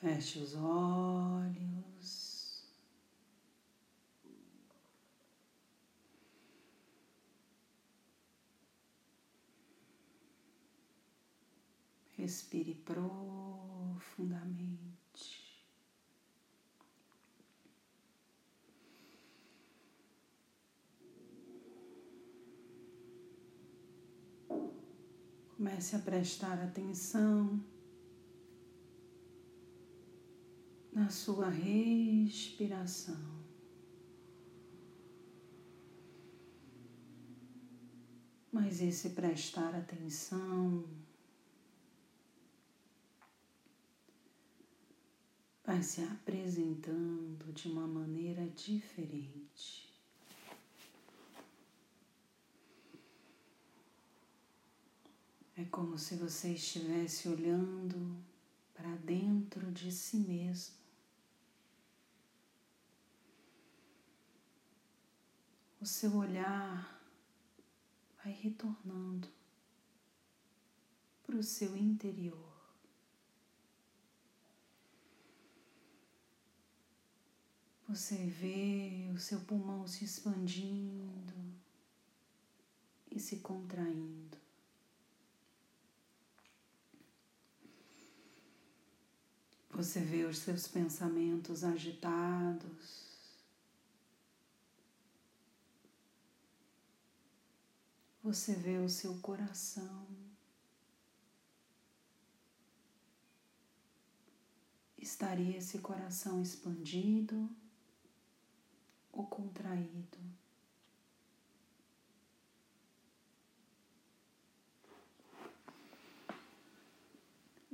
Feche os olhos. Respire profundamente. Comece a prestar atenção na sua respiração. Mas esse prestar atenção vai se apresentando de uma maneira diferente. É como se você estivesse olhando para dentro de si mesmo. O seu olhar vai retornando para o seu interior. Você vê o seu pulmão se expandindo e se contraindo. Você vê os seus pensamentos agitados. Você vê o seu coração. Estaria esse coração expandido ou contraído?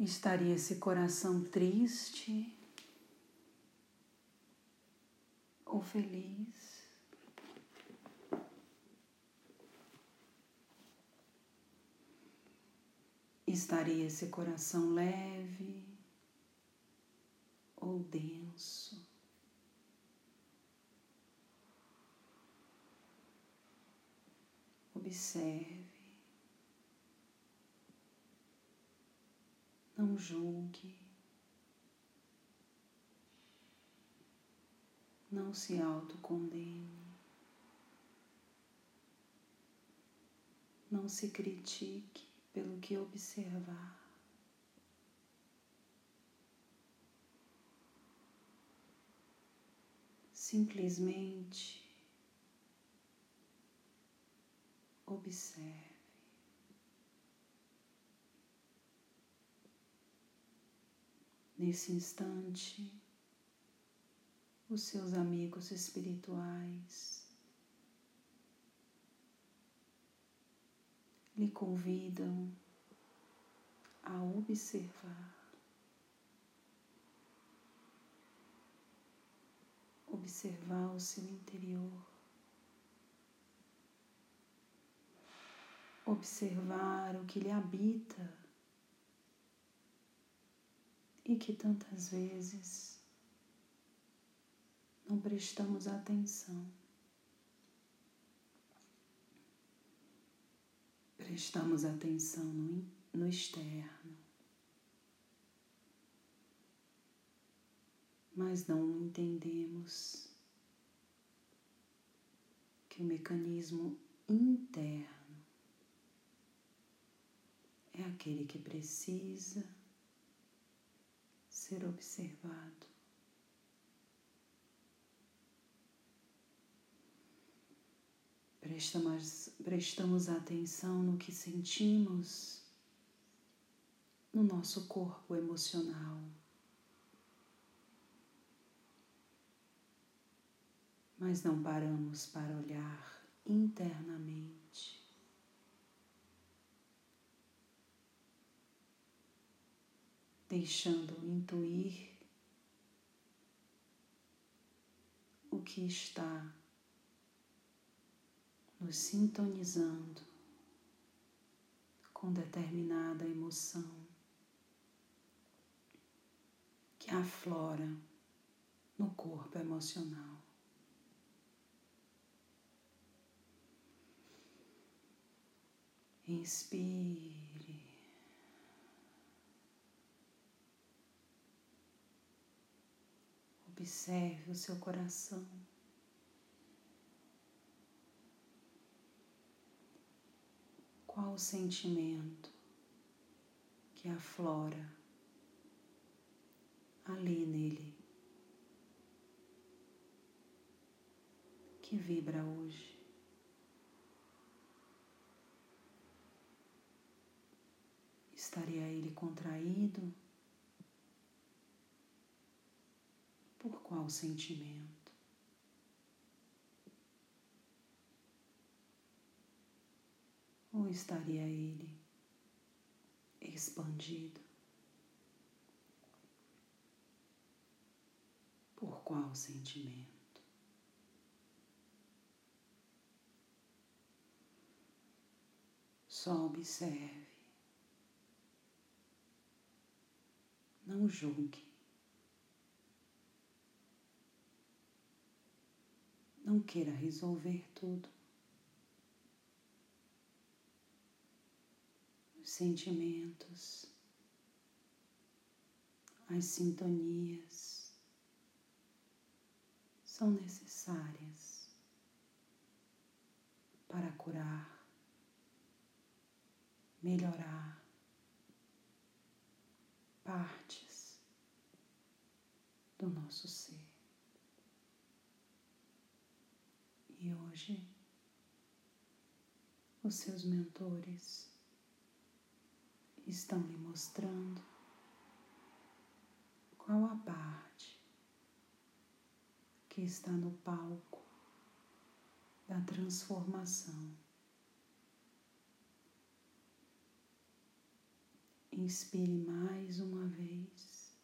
estaria esse coração triste ou feliz? Estaria esse coração leve ou denso? Observe. Não julgue. Não se autocondene. Não se critique pelo que observar. Simplesmente observe. nesse instante, os seus amigos espirituais lhe convidam a observar. Observar o seu interior, observar o que lhe habita e que tantas vezes não prestamos atenção. Prestamos atenção no, no externo, mas não entendemos que o mecanismo interno é aquele que precisa ser observado. Prestamos, prestamos atenção no que sentimos no nosso corpo emocional. Mas não paramos para olhar internamente. deixando intuir o que está nos sintonizando com determinada emoção que aflora no corpo emocional. Inspire. observe o seu coração. Qual o sentimento que aflora ali nele, que vibra hoje? Estaria ele contraído? Por qual sentimento? Ou estaria ele expandido? Por qual sentimento? Só observe. Não julgue. Não queira resolver tudo. Sentimentos, as sintonias são necessárias para curar, melhorar partes do nosso ser. E hoje, os seus mentores estão lhe mostrando qual a parte que está no palco da transformação. Inspire mais uma vez.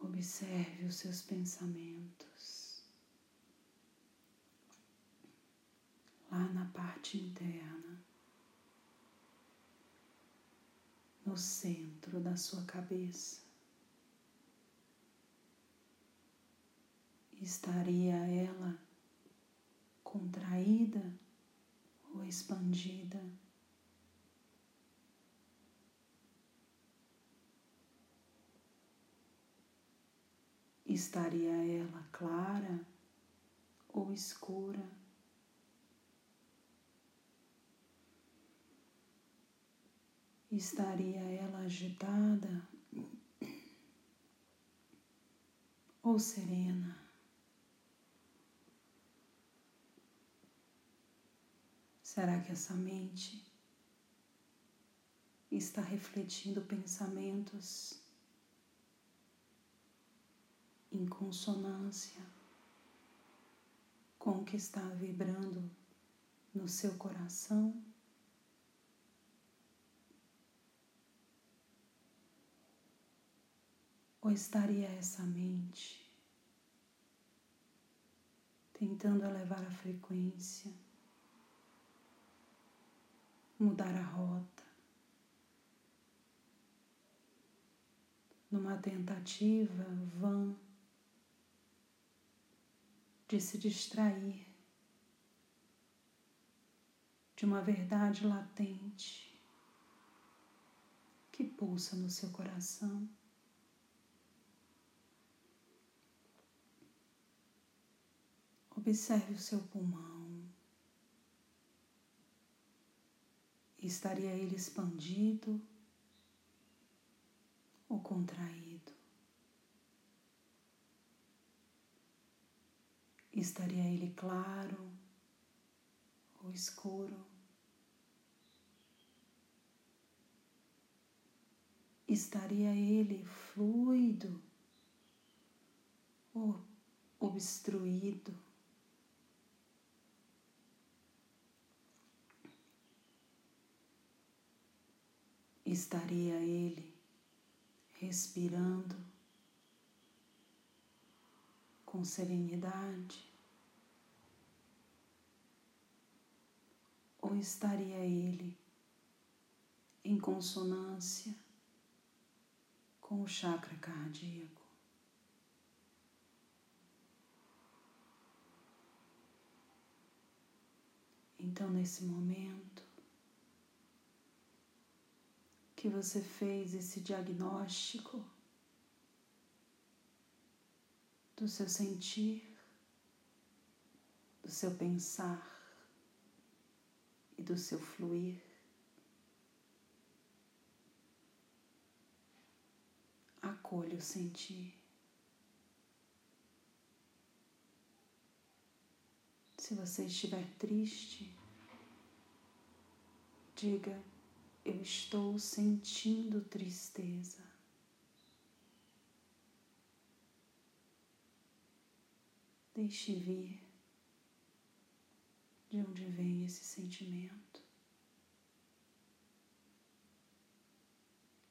Observe os seus pensamentos lá na parte interna, no centro da sua cabeça. Estaria ela contraída ou expandida? Estaria ela clara ou escura? Estaria ela agitada ou serena? Será que essa mente está refletindo pensamentos em consonância com o que está vibrando no seu coração. Ou estaria essa mente tentando elevar a frequência, mudar a rota, numa tentativa vã de se distrair de uma verdade latente que pulsa no seu coração. Observe o seu pulmão. Estaria ele expandido ou contraído? Estaria ele claro ou escuro? Estaria ele fluido ou obstruído? Estaria ele respirando com serenidade? Ou estaria ele em consonância com o chakra cardíaco? Então, nesse momento que você fez esse diagnóstico, do seu sentir, do seu pensar e do seu fluir. Acolha o sentir. Se você estiver triste, diga: Eu estou sentindo tristeza. Deixe vir de onde vem esse sentimento.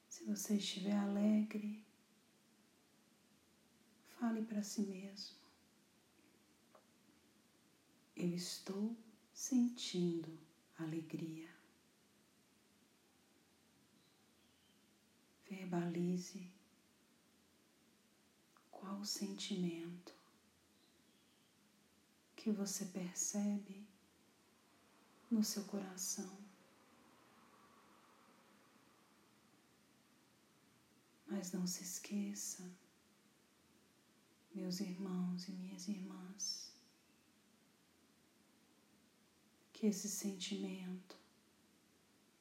Se você estiver alegre, fale para si mesmo. Eu estou sentindo alegria. Verbalize qual o sentimento que você percebe no seu coração. Mas não se esqueça, meus irmãos e minhas irmãs, que esse sentimento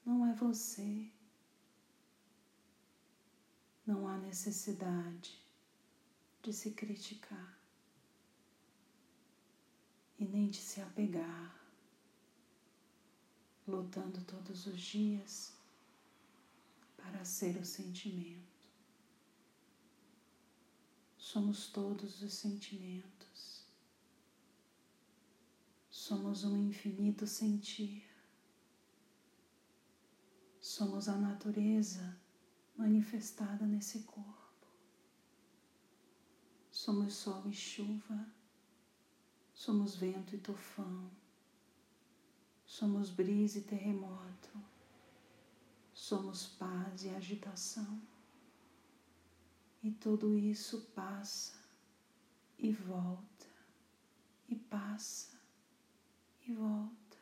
não é você. Não há necessidade de se criticar e nem de se apegar, lutando todos os dias para ser o sentimento. Somos todos os sentimentos. Somos um infinito sentir. Somos a natureza manifestada nesse corpo. Somos sol e chuva. Somos vento e tufão. Somos brisa e terremoto. Somos paz e agitação. E tudo isso passa e volta e passa e volta,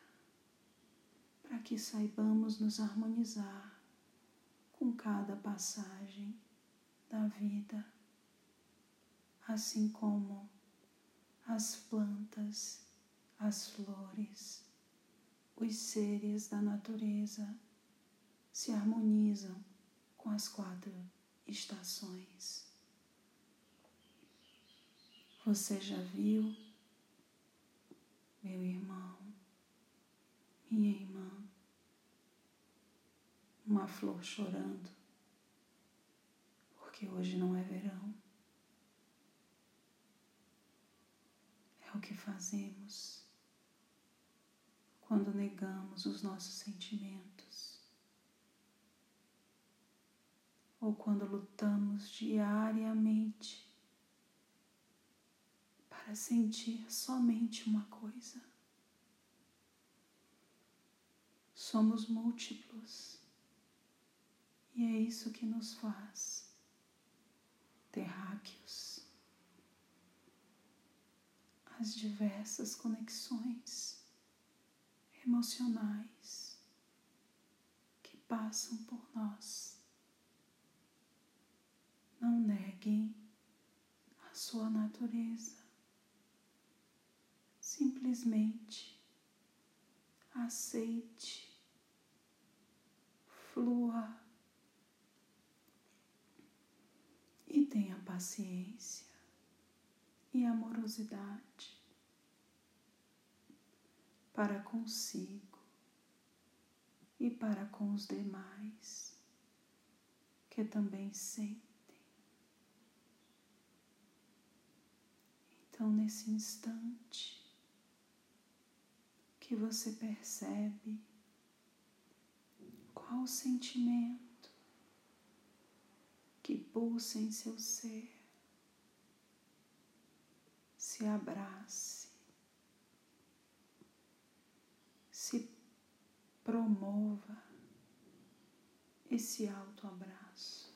para que saibamos nos harmonizar com cada passagem da vida, assim como as plantas, as flores, os seres da natureza se harmonizam com as quatro estações. Você já viu meu irmão, minha irmã, uma flor chorando, porque hoje não é verão. É o que fazemos quando negamos os nossos sentimentos ou quando lutamos diariamente para sentir somente uma coisa. Somos múltiplos e é isso que nos faz terráqueos. As diversas conexões emocionais que passam por nós. Não neguem a sua natureza simplesmente aceite, flua e tenha paciência e amorosidade para consigo e para com os demais que também sentem. Então, nesse instante, que você percebe qual o sentimento que pulsa em seu ser. Se abrace, se promova esse alto abraço.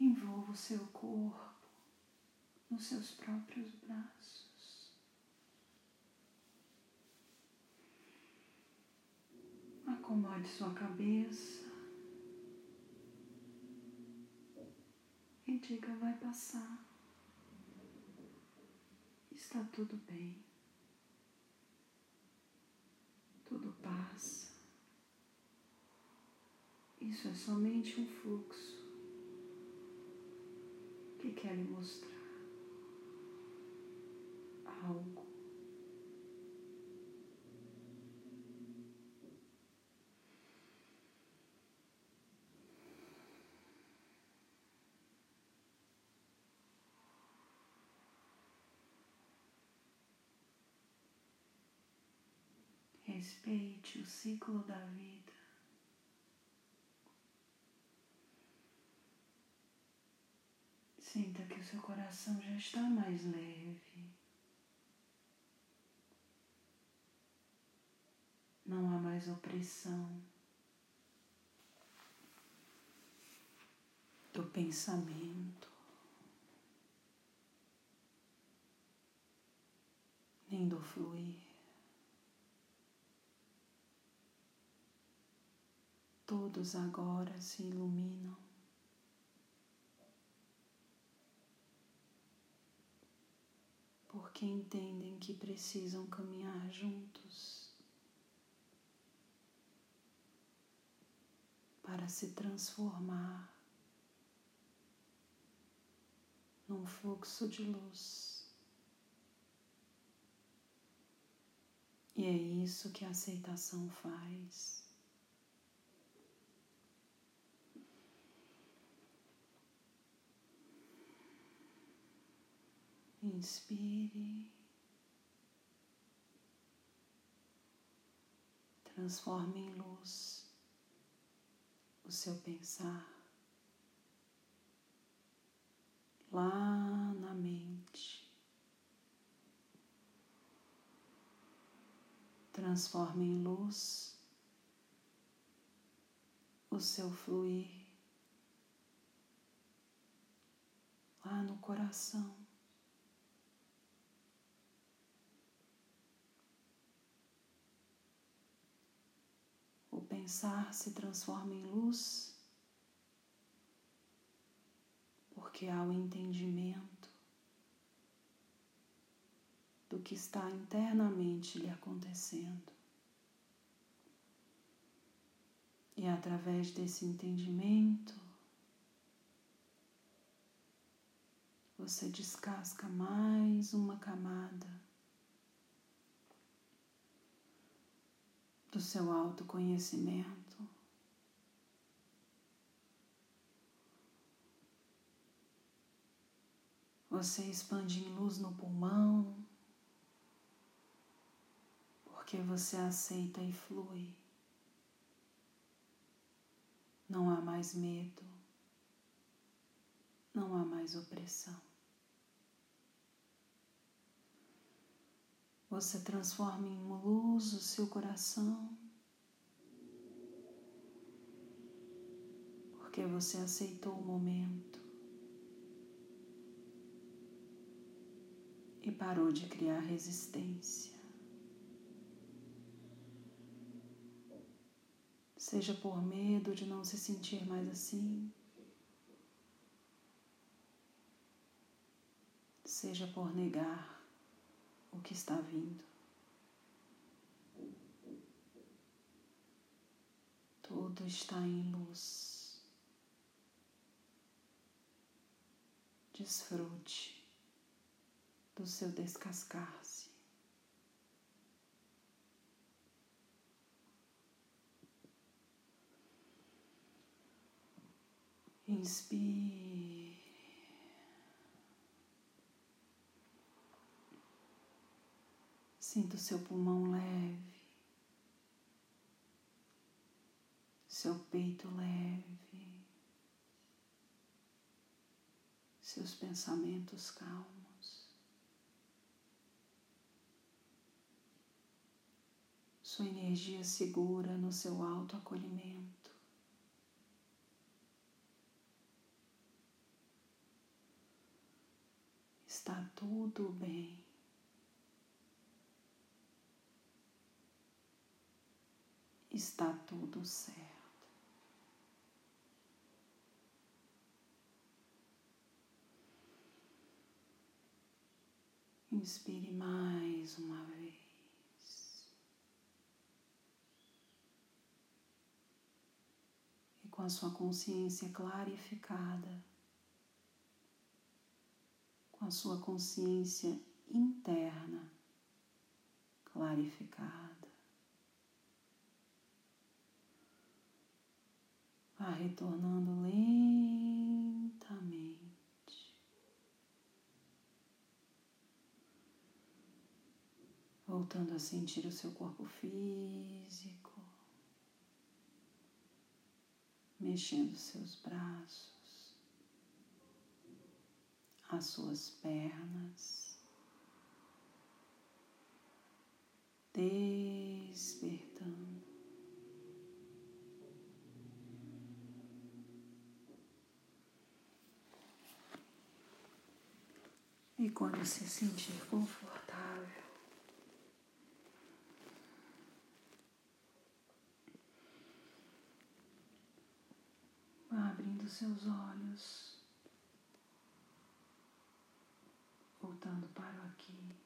Envolva o seu corpo nos seus próprios braços. Acomode sua cabeça e diga: vai passar. Está tudo bem. Tudo passa. Isso é somente um fluxo que quer lhe mostrar algo. Respeite o ciclo da vida. Sinta que o seu coração já está mais leve. Não há mais opressão do pensamento, nem do fluir. Todos agora se iluminam. Porque entendem que precisam caminhar juntos para se transformar num fluxo de luz. E é isso que a aceitação faz. Inspire. Transforme em luz o seu pensar lá na mente. Transforme em luz o seu fluir lá no coração. Pensar se transforma em luz, porque há o entendimento do que está internamente lhe acontecendo. E através desse entendimento, você descasca mais uma camada do seu autoconhecimento. Você expande em luz no pulmão, porque você aceita e flui. Não há mais medo, não há mais opressão. Você transforma em luz o seu coração, porque você aceitou o momento. E parou de criar resistência. Seja por medo de não se sentir mais assim, seja por negar o que está vindo. Tudo está em luz. Desfrute do seu descascar-se. Inspire. Sinta o seu pulmão leve, seu peito leve, seus pensamentos calmos, sua energia segura no seu autoacolhimento. Está tudo bem. Está tudo certo. Inspire mais uma vez. E com a sua consciência clarificada, com a sua consciência interna clarificada, vá retornando lentamente. voltando a sentir o seu corpo físico, mexendo seus braços, as suas pernas, despertando. E quando se sentir confortável, abrindo seus olhos, voltando para o aqui